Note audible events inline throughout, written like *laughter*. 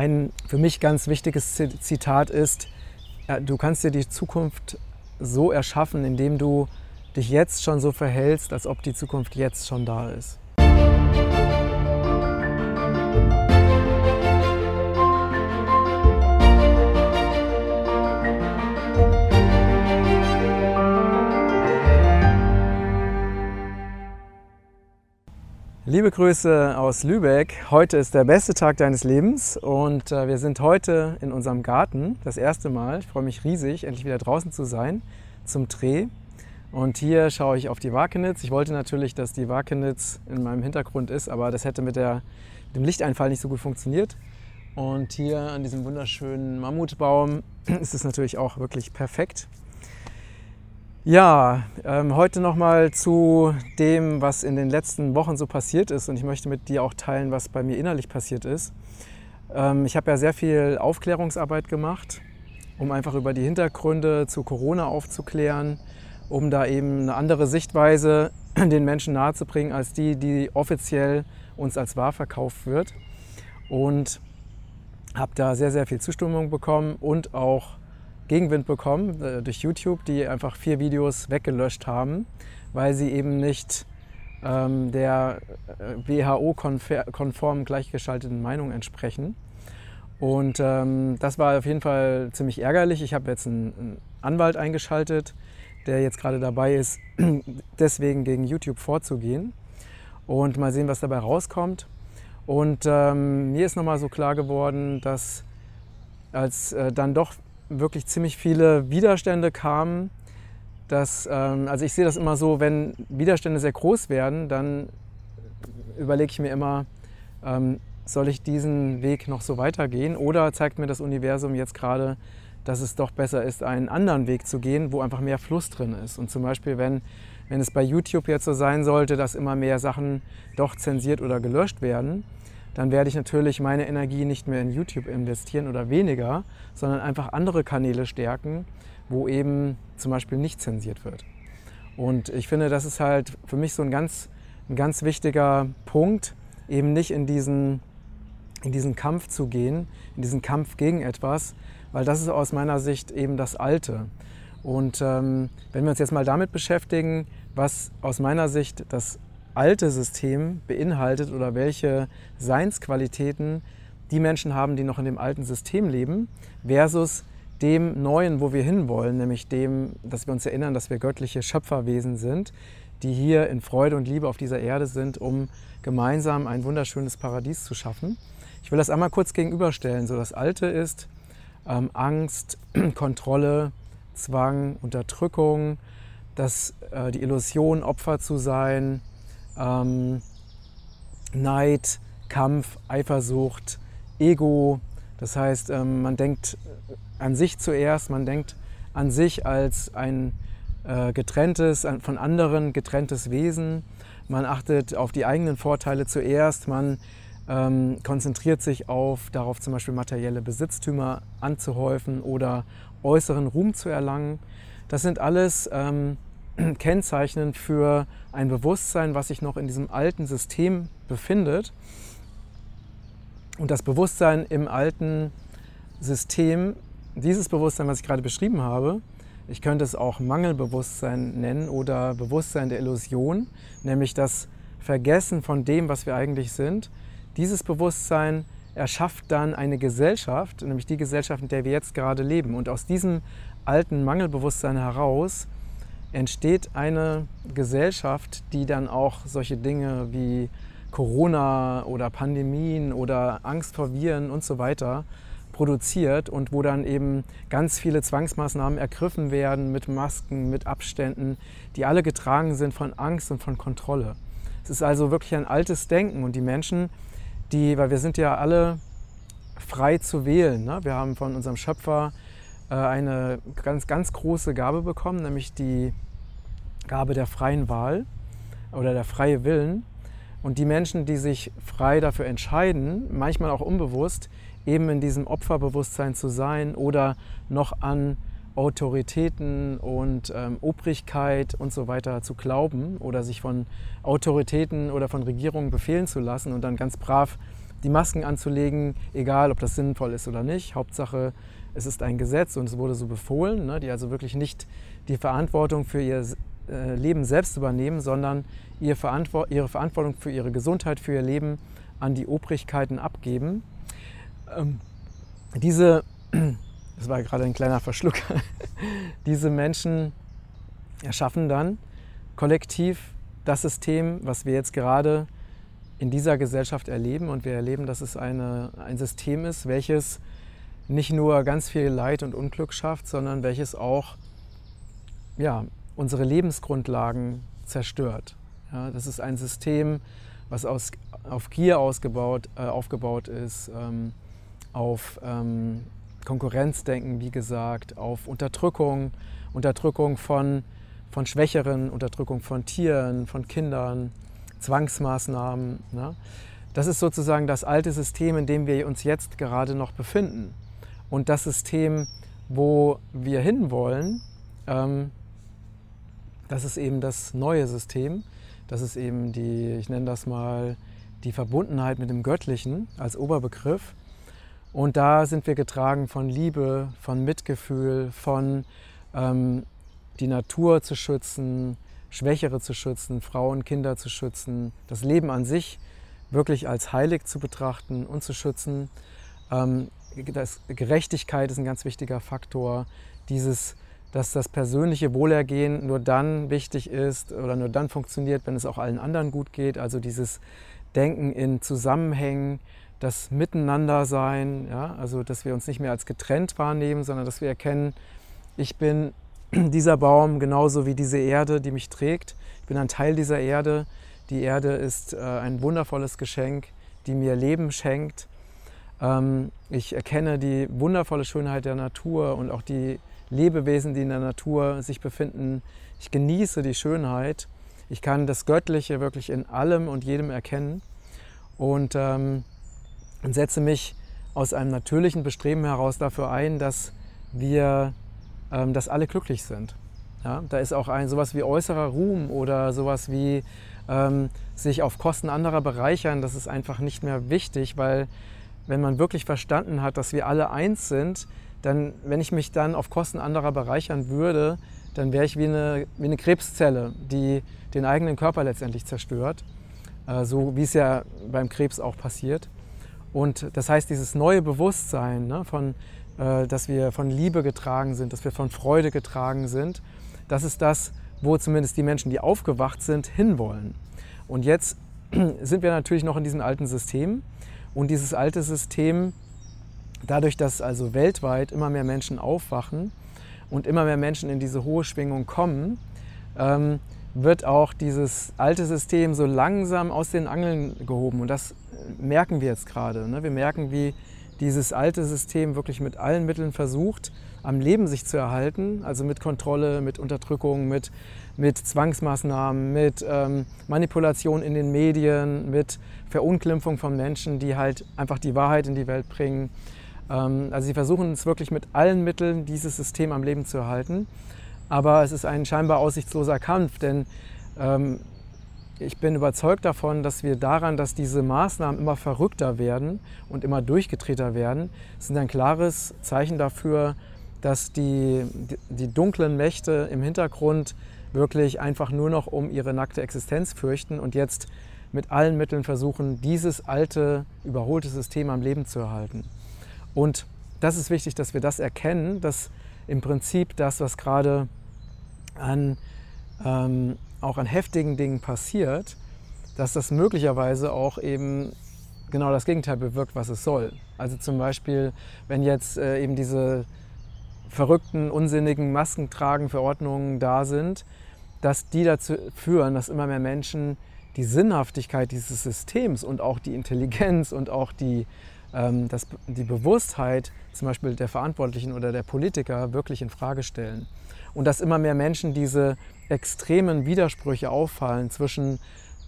Ein für mich ganz wichtiges Zitat ist, du kannst dir die Zukunft so erschaffen, indem du dich jetzt schon so verhältst, als ob die Zukunft jetzt schon da ist. Liebe Grüße aus Lübeck. Heute ist der beste Tag deines Lebens und äh, wir sind heute in unserem Garten, das erste Mal. Ich freue mich riesig, endlich wieder draußen zu sein zum Dreh. Und hier schaue ich auf die Wakenitz. Ich wollte natürlich, dass die Wakenitz in meinem Hintergrund ist, aber das hätte mit, der, mit dem Lichteinfall nicht so gut funktioniert. Und hier an diesem wunderschönen Mammutbaum *clears throat* ist es natürlich auch wirklich perfekt. Ja, ähm, heute nochmal zu dem, was in den letzten Wochen so passiert ist. Und ich möchte mit dir auch teilen, was bei mir innerlich passiert ist. Ähm, ich habe ja sehr viel Aufklärungsarbeit gemacht, um einfach über die Hintergründe zu Corona aufzuklären, um da eben eine andere Sichtweise *clears throat* den Menschen nahezubringen, als die, die offiziell uns als wahr verkauft wird. Und habe da sehr, sehr viel Zustimmung bekommen und auch Gegenwind bekommen äh, durch YouTube, die einfach vier Videos weggelöscht haben, weil sie eben nicht ähm, der äh, WHO-konform gleichgeschalteten Meinung entsprechen. Und ähm, das war auf jeden Fall ziemlich ärgerlich. Ich habe jetzt einen, einen Anwalt eingeschaltet, der jetzt gerade dabei ist, *clears throat* deswegen gegen YouTube vorzugehen. Und mal sehen, was dabei rauskommt. Und ähm, mir ist nochmal so klar geworden, dass als äh, dann doch wirklich ziemlich viele Widerstände kamen. Dass, ähm, also ich sehe das immer so, wenn Widerstände sehr groß werden, dann überlege ich mir immer, ähm, soll ich diesen Weg noch so weitergehen oder zeigt mir das Universum jetzt gerade, dass es doch besser ist, einen anderen Weg zu gehen, wo einfach mehr Fluss drin ist. Und zum Beispiel, wenn, wenn es bei YouTube jetzt so sein sollte, dass immer mehr Sachen doch zensiert oder gelöscht werden, dann werde ich natürlich meine Energie nicht mehr in YouTube investieren oder weniger, sondern einfach andere Kanäle stärken, wo eben zum Beispiel nicht zensiert wird. Und ich finde, das ist halt für mich so ein ganz, ein ganz wichtiger Punkt, eben nicht in diesen, in diesen Kampf zu gehen, in diesen Kampf gegen etwas, weil das ist aus meiner Sicht eben das Alte. Und ähm, wenn wir uns jetzt mal damit beschäftigen, was aus meiner Sicht das alte System beinhaltet oder welche Seinsqualitäten die Menschen haben, die noch in dem alten System leben, versus dem Neuen, wo wir hinwollen, nämlich dem, dass wir uns erinnern, dass wir göttliche Schöpferwesen sind, die hier in Freude und Liebe auf dieser Erde sind, um gemeinsam ein wunderschönes Paradies zu schaffen. Ich will das einmal kurz gegenüberstellen. So das Alte ist ähm, Angst, *clears throat* Kontrolle, Zwang, Unterdrückung, das, äh, die Illusion, Opfer zu sein, ähm, Neid, Kampf, Eifersucht, Ego. Das heißt, ähm, man denkt an sich zuerst, man denkt an sich als ein äh, getrenntes, von anderen getrenntes Wesen. Man achtet auf die eigenen Vorteile zuerst, man ähm, konzentriert sich auf, darauf zum Beispiel materielle Besitztümer anzuhäufen oder äußeren Ruhm zu erlangen. Das sind alles ähm, *clears throat* kennzeichnend für ein Bewusstsein, was sich noch in diesem alten System befindet. Und das Bewusstsein im alten System, dieses Bewusstsein, was ich gerade beschrieben habe, ich könnte es auch Mangelbewusstsein nennen oder Bewusstsein der Illusion, nämlich das Vergessen von dem, was wir eigentlich sind. Dieses Bewusstsein erschafft dann eine Gesellschaft, nämlich die Gesellschaft, in der wir jetzt gerade leben. Und aus diesem alten Mangelbewusstsein heraus entsteht eine Gesellschaft, die dann auch solche Dinge wie Corona oder Pandemien oder Angst vor Viren und so weiter produziert und wo dann eben ganz viele Zwangsmaßnahmen ergriffen werden mit Masken, mit Abständen, die alle getragen sind von Angst und von Kontrolle. Es ist also wirklich ein altes Denken und die Menschen, die, weil wir sind ja alle frei zu wählen, ne? wir haben von unserem Schöpfer eine ganz, ganz große Gabe bekommen, nämlich die Gabe der freien Wahl oder der freie Willen. Und die Menschen, die sich frei dafür entscheiden, manchmal auch unbewusst, eben in diesem Opferbewusstsein zu sein oder noch an Autoritäten und ähm, Obrigkeit und so weiter zu glauben oder sich von Autoritäten oder von Regierungen befehlen zu lassen und dann ganz brav die Masken anzulegen, egal ob das sinnvoll ist oder nicht. Hauptsache, es ist ein Gesetz und es wurde so befohlen, ne, die also wirklich nicht die Verantwortung für ihr äh, Leben selbst übernehmen, sondern ihre Verantwortung für ihre Gesundheit, für ihr Leben an die Obrigkeiten abgeben. Ähm, diese, *clears throat* das war gerade ein kleiner Verschluck, *laughs* diese Menschen erschaffen dann kollektiv das System, was wir jetzt gerade in dieser Gesellschaft erleben. Und wir erleben, dass es eine, ein System ist, welches nicht nur ganz viel Leid und Unglück schafft, sondern welches auch ja, unsere Lebensgrundlagen zerstört. Ja, das ist ein System, was aus, auf Gier ausgebaut, äh, aufgebaut ist, ähm, auf ähm, Konkurrenzdenken, wie gesagt, auf Unterdrückung, Unterdrückung von, von Schwächeren, Unterdrückung von Tieren, von Kindern, Zwangsmaßnahmen. Ne? Das ist sozusagen das alte System, in dem wir uns jetzt gerade noch befinden. Und das System, wo wir hinwollen, ähm, das ist eben das neue System. Das ist eben die, ich nenne das mal, die Verbundenheit mit dem Göttlichen als Oberbegriff. Und da sind wir getragen von Liebe, von Mitgefühl, von ähm, die Natur zu schützen, Schwächere zu schützen, Frauen, Kinder zu schützen, das Leben an sich wirklich als heilig zu betrachten und zu schützen. Ähm, das, Gerechtigkeit ist ein ganz wichtiger Faktor. Dieses, dass das persönliche Wohlergehen nur dann wichtig ist oder nur dann funktioniert, wenn es auch allen anderen gut geht. Also dieses Denken in Zusammenhängen, das Miteinandersein, ja? also dass wir uns nicht mehr als getrennt wahrnehmen, sondern dass wir erkennen, ich bin *clears throat* dieser Baum genauso wie diese Erde, die mich trägt. Ich bin ein Teil dieser Erde. Die Erde ist äh, ein wundervolles Geschenk, die mir Leben schenkt. Ähm, ich erkenne die wundervolle Schönheit der Natur und auch die Lebewesen, die in der Natur sich befinden. Ich genieße die Schönheit. Ich kann das Göttliche wirklich in allem und jedem erkennen und, ähm, setze mich aus einem natürlichen Bestreben heraus dafür ein, dass wir ähm, dass alle glücklich sind. Ja, da ist auch ein sowas wie äußerer Ruhm oder sowas wie ähm, sich auf Kosten anderer bereichern, das ist einfach nicht mehr wichtig, weil wenn man wirklich verstanden hat, dass wir alle eins sind, dann, wenn ich mich dann auf Kosten anderer bereichern würde, dann wäre ich wie eine, wie eine Krebszelle, die den eigenen Körper letztendlich zerstört, äh, so wie es ja beim Krebs auch passiert. Und das heißt, dieses neue Bewusstsein ne, von äh, dass wir von Liebe getragen sind, dass wir von Freude getragen sind. Das ist das, wo zumindest die Menschen, die aufgewacht sind, hinwollen. Und jetzt *clears throat* sind wir natürlich noch in diesem alten System. Und dieses alte System, dadurch, dass also weltweit immer mehr Menschen aufwachen und immer mehr Menschen in diese hohe Schwingung kommen, ähm, wird auch dieses alte System so langsam aus den Angeln gehoben. Und das merken wir jetzt gerade. Ne? Wir merken, wie dieses alte System wirklich mit allen Mitteln versucht, am Leben sich zu erhalten, also mit Kontrolle, mit Unterdrückung, mit, mit Zwangsmaßnahmen, mit ähm, Manipulation in den Medien, mit Verunglimpfung von Menschen, die halt einfach die Wahrheit in die Welt bringen. Ähm, also sie versuchen es wirklich mit allen Mitteln, dieses System am Leben zu erhalten. Aber es ist ein scheinbar aussichtsloser Kampf, denn ähm, ich bin überzeugt davon, dass wir daran, dass diese Maßnahmen immer verrückter werden und immer durchgedrehter werden, sind ein klares Zeichen dafür, dass die, die dunklen Mächte im Hintergrund wirklich einfach nur noch um ihre nackte Existenz fürchten und jetzt mit allen Mitteln versuchen, dieses alte, überholte System am Leben zu erhalten. Und das ist wichtig, dass wir das erkennen, dass im Prinzip das, was gerade an ähm, auch an heftigen Dingen passiert, dass das möglicherweise auch eben genau das Gegenteil bewirkt, was es soll. Also zum Beispiel, wenn jetzt äh, eben diese verrückten, unsinnigen Maskentragen-Verordnungen da sind, dass die dazu führen, dass immer mehr Menschen die Sinnhaftigkeit dieses Systems und auch die Intelligenz und auch die, ähm, das, die Bewusstheit zum Beispiel der Verantwortlichen oder der Politiker wirklich in Frage stellen. Und dass immer mehr Menschen diese extremen Widersprüche auffallen zwischen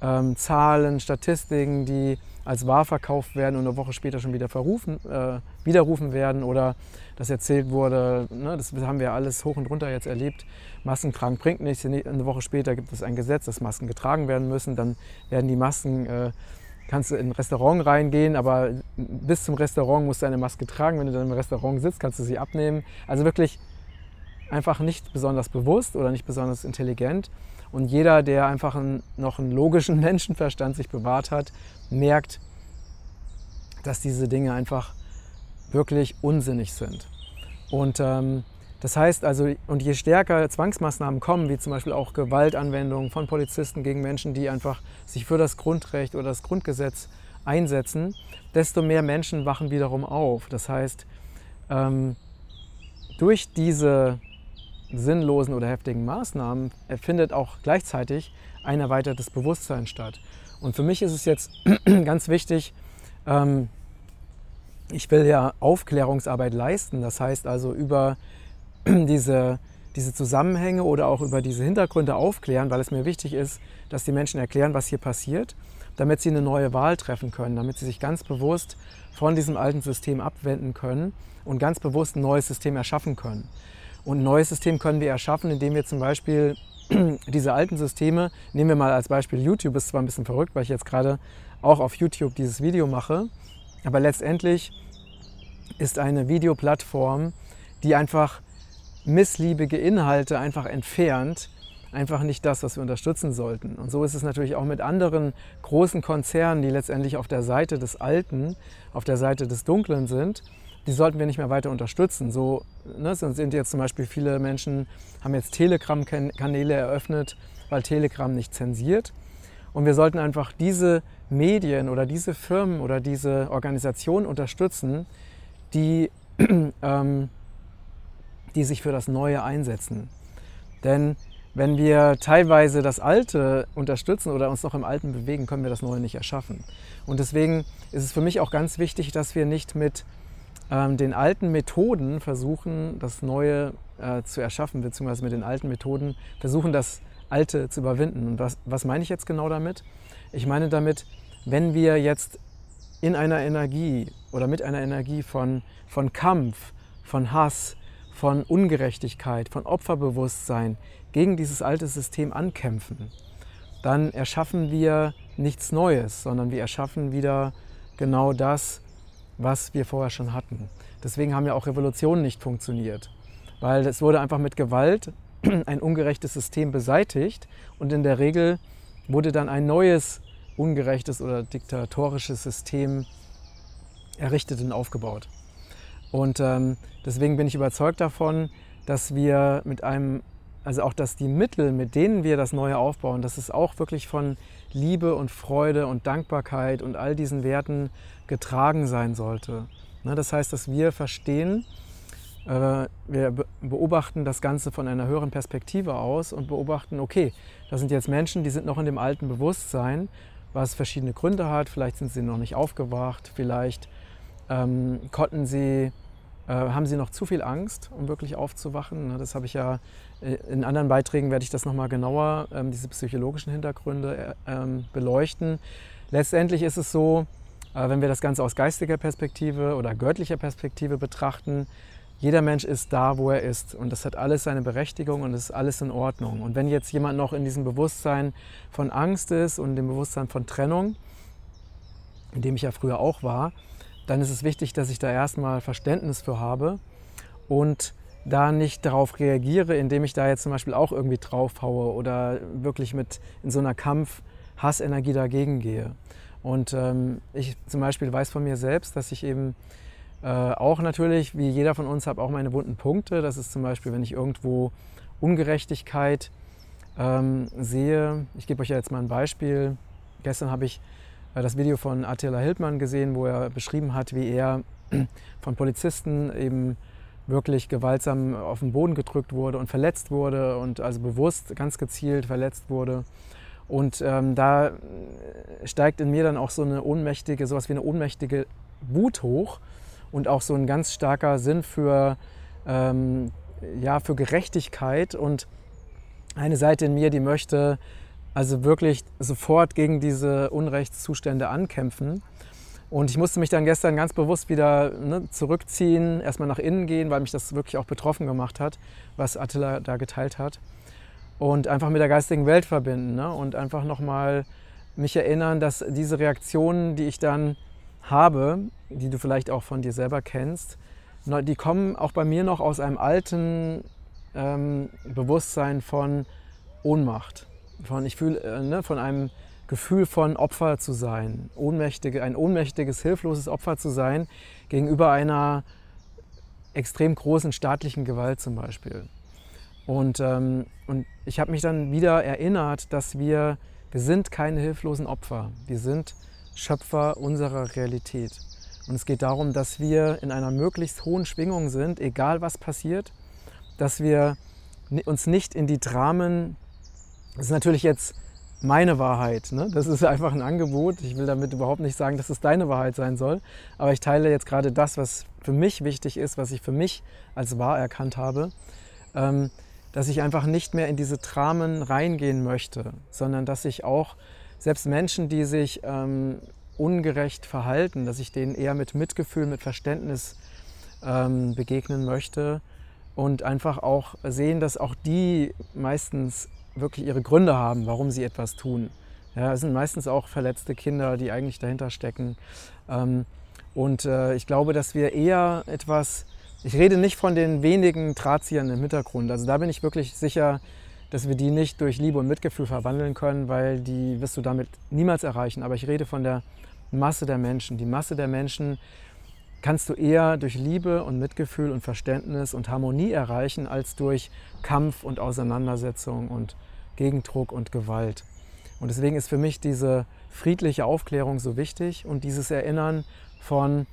ähm, Zahlen, Statistiken, die als wahr verkauft werden und eine Woche später schon wieder verrufen, äh, widerrufen werden oder das erzählt wurde, ne, das haben wir alles hoch und runter jetzt erlebt, Masken tragen bringt nichts, eine Woche später gibt es ein Gesetz, dass Masken getragen werden müssen, dann werden die Masken äh, kannst du in ein Restaurant reingehen, aber bis zum Restaurant musst du eine Maske tragen. Wenn du dann im Restaurant sitzt, kannst du sie abnehmen. Also wirklich einfach nicht besonders bewusst oder nicht besonders intelligent. Und jeder, der einfach einen, noch einen logischen *laughs* Menschenverstand sich bewahrt hat, merkt, dass diese Dinge einfach wirklich unsinnig sind. Und ähm, das heißt also, und je stärker Zwangsmaßnahmen kommen, wie zum Beispiel auch Gewaltanwendungen von Polizisten gegen Menschen, die einfach sich für das Grundrecht oder das Grundgesetz einsetzen, desto mehr Menschen wachen wiederum auf. Das heißt, ähm, durch diese sinnlosen oder heftigen Maßnahmen findet auch gleichzeitig ein erweitertes Bewusstsein statt. Und für mich ist es jetzt *clears throat* ganz wichtig, ähm, ich will ja Aufklärungsarbeit leisten, das heißt also über *clears throat* diese, diese Zusammenhänge oder auch über diese Hintergründe aufklären, weil es mir wichtig ist, dass die Menschen erklären, was hier passiert, damit sie eine neue Wahl treffen können, damit sie sich ganz bewusst von diesem alten System abwenden können und ganz bewusst ein neues System erschaffen können. Und ein neues System können wir erschaffen, indem wir zum Beispiel *clears throat* diese alten Systeme, nehmen wir mal als Beispiel YouTube, ist zwar ein bisschen verrückt, weil ich jetzt gerade auch auf YouTube dieses Video mache, aber letztendlich ist eine Videoplattform, die einfach missliebige Inhalte einfach entfernt, einfach nicht das, was wir unterstützen sollten. Und so ist es natürlich auch mit anderen großen Konzernen, die letztendlich auf der Seite des Alten, auf der Seite des Dunklen sind. Die sollten wir nicht mehr weiter unterstützen. So ne, sind jetzt zum Beispiel viele Menschen, haben jetzt Telegram-Kanäle eröffnet, weil Telegram nicht zensiert. Und wir sollten einfach diese Medien oder diese Firmen oder diese Organisationen unterstützen, die *clears throat* ähm, die sich für das Neue einsetzen. Denn wenn wir teilweise das Alte unterstützen oder uns noch im Alten bewegen, können wir das Neue nicht erschaffen. Und deswegen ist es für mich auch ganz wichtig, dass wir nicht mit ähm, den alten Methoden versuchen, das Neue äh, zu erschaffen, beziehungsweise mit den alten Methoden versuchen, das Alte zu überwinden. Und was, was meine ich jetzt genau damit? Ich meine damit, wenn wir jetzt in einer Energie oder mit einer Energie von, von Kampf, von Hass, von Ungerechtigkeit, von Opferbewusstsein gegen dieses alte System ankämpfen, dann erschaffen wir nichts Neues, sondern wir erschaffen wieder genau das, was wir vorher schon hatten. Deswegen haben ja auch Revolutionen nicht funktioniert, weil es wurde einfach mit Gewalt *clears throat* ein ungerechtes System beseitigt und in der Regel wurde dann ein neues ungerechtes oder diktatorisches System errichtet und aufgebaut. Und ähm, deswegen bin ich überzeugt davon, dass wir mit einem, also auch, dass die Mittel, mit denen wir das Neue aufbauen, dass es auch wirklich von Liebe und Freude und Dankbarkeit und all diesen Werten getragen sein sollte. Ne, das heißt, dass wir verstehen, äh, wir beobachten das Ganze von einer höheren Perspektive aus und beobachten, okay, das sind jetzt Menschen, die sind noch in dem alten Bewusstsein, was verschiedene Gründe hat. Vielleicht sind sie noch nicht aufgewacht, vielleicht ähm, konnten sie haben sie noch zu viel Angst, um wirklich aufzuwachen? Das habe ich ja äh, in anderen Beiträgen werde ich das nochmal genauer, ähm, diese psychologischen Hintergründe äh, ähm, beleuchten. Letztendlich ist es so, wenn wir das Ganze aus geistiger Perspektive oder göttlicher Perspektive betrachten, jeder Mensch ist da, wo er ist. Und das hat alles seine Berechtigung und ist alles in Ordnung. Und wenn jetzt jemand noch in diesem Bewusstsein von Angst ist und dem Bewusstsein von Trennung, in dem ich ja früher auch war, dann ist es wichtig, dass ich da erstmal Verständnis für habe und da nicht darauf reagiere, indem ich da jetzt zum Beispiel auch irgendwie draufhaue oder wirklich mit in so einer Kampf-Hassenergie dagegen gehe. Und ähm, ich zum Beispiel weiß von mir selbst, dass ich eben äh, auch natürlich, wie jeder von uns, habe auch meine wunden Punkte. Das ist zum Beispiel, wenn ich irgendwo Ungerechtigkeit ähm, sehe. Ich gebe euch ja jetzt mal ein Beispiel. Gestern habe ich das Video von Attila Hildmann gesehen, wo er beschrieben hat, wie er *clears throat* von Polizisten eben wirklich gewaltsam auf den Boden gedrückt wurde und verletzt wurde und also bewusst ganz gezielt verletzt wurde. Und ähm, da steigt in mir dann auch so eine ohnmächtige, sowas wie eine ohnmächtige Wut hoch und auch so ein ganz starker Sinn für, ähm, ja, für Gerechtigkeit und eine Seite in mir, die möchte also wirklich sofort gegen diese Unrechtszustände ankämpfen. Und ich musste mich dann gestern ganz bewusst wieder ne, zurückziehen, erstmal nach innen gehen, weil mich das wirklich auch betroffen gemacht hat, was Attila da geteilt hat. Und einfach mit der geistigen Welt verbinden ne? und einfach nochmal mich erinnern, dass diese Reaktionen, die ich dann habe, die du vielleicht auch von dir selber kennst, die kommen auch bei mir noch aus einem alten ähm, Bewusstsein von Ohnmacht, von ich fühle, äh, ne, von einem Gefühl von Opfer zu sein, ohnmächtige, ein ohnmächtiges, hilfloses Opfer zu sein gegenüber einer extrem großen staatlichen Gewalt zum Beispiel. Und, ähm, und ich habe mich dann wieder erinnert, dass wir, wir sind keine hilflosen Opfer, wir sind Schöpfer unserer Realität. Und es geht darum, dass wir in einer möglichst hohen Schwingung sind, egal was passiert, dass wir uns nicht in die Dramen, das ist natürlich jetzt meine Wahrheit, ne? das ist einfach ein Angebot, ich will damit überhaupt nicht sagen, dass es deine Wahrheit sein soll, aber ich teile jetzt gerade das, was für mich wichtig ist, was ich für mich als wahr erkannt habe, ähm, dass ich einfach nicht mehr in diese Dramen reingehen möchte, sondern dass ich auch selbst Menschen, die sich ähm, ungerecht verhalten, dass ich denen eher mit Mitgefühl, mit Verständnis ähm, begegnen möchte und einfach auch sehen, dass auch die meistens wirklich ihre Gründe haben, warum sie etwas tun. Ja, es sind meistens auch verletzte Kinder, die eigentlich dahinter stecken. Ähm, und äh, ich glaube, dass wir eher etwas, ich rede nicht von den wenigen Drahtziehern im Hintergrund, also da bin ich wirklich sicher, dass wir die nicht durch Liebe und Mitgefühl verwandeln können, weil die wirst du damit niemals erreichen. Aber ich rede von der Masse der Menschen. Die Masse der Menschen kannst du eher durch Liebe und Mitgefühl und Verständnis und Harmonie erreichen, als durch Kampf und Auseinandersetzung und Gegendruck und Gewalt. Und deswegen ist für mich diese friedliche Aufklärung so wichtig und dieses Erinnern von,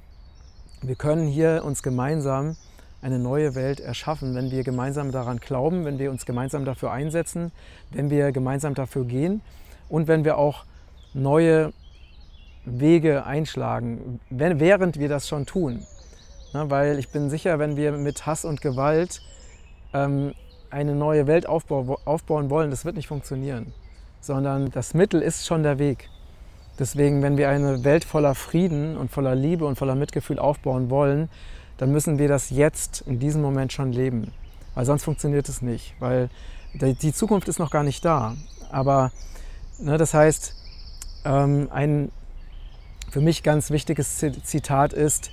wir können hier uns gemeinsam eine neue Welt erschaffen, wenn wir gemeinsam daran glauben, wenn wir uns gemeinsam dafür einsetzen, wenn wir gemeinsam dafür gehen und wenn wir auch neue Wege einschlagen, wenn, während wir das schon tun. Na, weil ich bin sicher, wenn wir mit Hass und Gewalt ähm, eine neue Welt aufbau, aufbauen wollen, das wird nicht funktionieren, sondern das Mittel ist schon der Weg. Deswegen, wenn wir eine Welt voller Frieden und voller Liebe und voller Mitgefühl aufbauen wollen, dann müssen wir das jetzt in diesem Moment schon leben. Weil sonst funktioniert es nicht, weil die Zukunft ist noch gar nicht da. Aber ne, das heißt, ähm, ein für mich ganz wichtiges Zitat ist,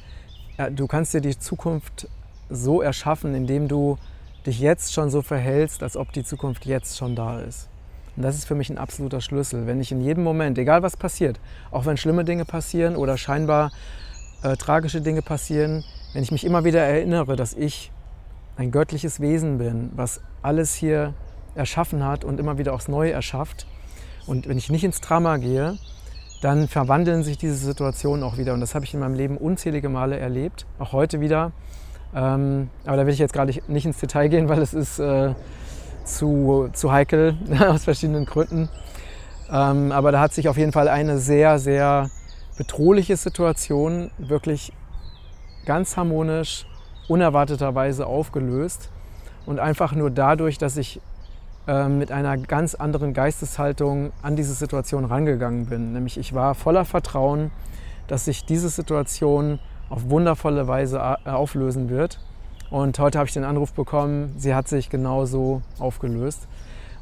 du kannst dir die Zukunft so erschaffen, indem du dich jetzt schon so verhältst, als ob die Zukunft jetzt schon da ist. Und das ist für mich ein absoluter Schlüssel. Wenn ich in jedem Moment, egal was passiert, auch wenn schlimme Dinge passieren oder scheinbar äh, tragische Dinge passieren, wenn ich mich immer wieder erinnere, dass ich ein göttliches Wesen bin, was alles hier erschaffen hat und immer wieder aufs Neue erschafft. Und wenn ich nicht ins Drama gehe, dann verwandeln sich diese Situationen auch wieder. Und das habe ich in meinem Leben unzählige Male erlebt, auch heute wieder. Ähm, aber da will ich jetzt gerade nicht ins Detail gehen, weil es ist äh, zu, zu heikel *laughs* aus verschiedenen Gründen. Ähm, aber da hat sich auf jeden Fall eine sehr, sehr bedrohliche Situation wirklich ganz harmonisch, unerwarteterweise aufgelöst. Und einfach nur dadurch, dass ich mit einer ganz anderen Geisteshaltung an diese Situation rangegangen bin. Nämlich ich war voller Vertrauen, dass sich diese Situation auf wundervolle Weise äh, auflösen wird. Und heute habe ich den Anruf bekommen, sie hat sich genauso aufgelöst.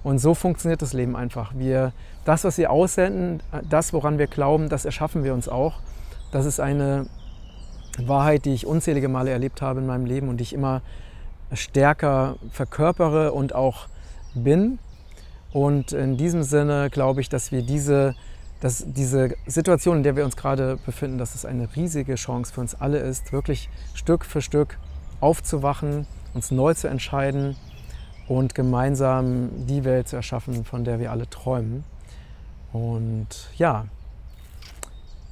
Und so funktioniert das Leben einfach. Wir, das, was wir aussenden, das, woran wir glauben, das erschaffen wir uns auch. Das ist eine Wahrheit, die ich unzählige Male erlebt habe in meinem Leben und die ich immer stärker verkörpere und auch bin. Und in diesem Sinne glaube ich, dass wir diese, dass diese Situation, in der wir uns gerade befinden, dass es eine riesige Chance für uns alle ist, wirklich Stück für Stück aufzuwachen, uns neu zu entscheiden und gemeinsam die Welt zu erschaffen, von der wir alle träumen. Und ja,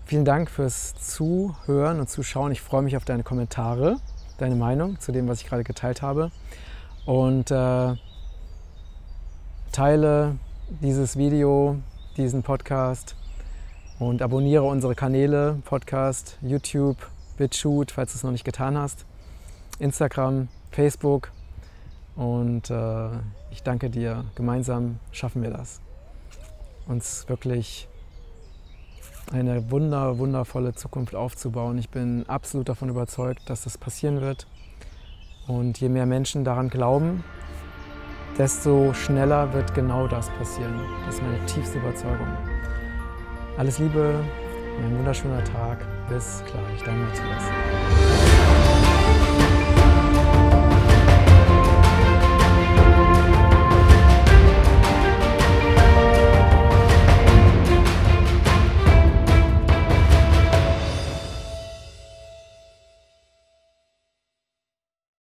vielen Dank fürs Zuhören und Zuschauen. Ich freue mich auf deine Kommentare, deine Meinung zu dem, was ich gerade geteilt habe. Und äh, teile dieses Video, diesen Podcast und abonniere unsere Kanäle, Podcast, YouTube, BitChute, falls du es noch nicht getan hast, Instagram, Facebook und äh, ich danke dir. Gemeinsam schaffen wir das. Uns wirklich eine wunder, wundervolle Zukunft aufzubauen. Ich bin absolut davon überzeugt, dass das passieren wird. Und je mehr Menschen daran glauben, desto schneller wird genau das passieren. Das ist meine tiefste Überzeugung. Alles Liebe, ein wunderschöner Tag. Bis gleich, dein Matthias.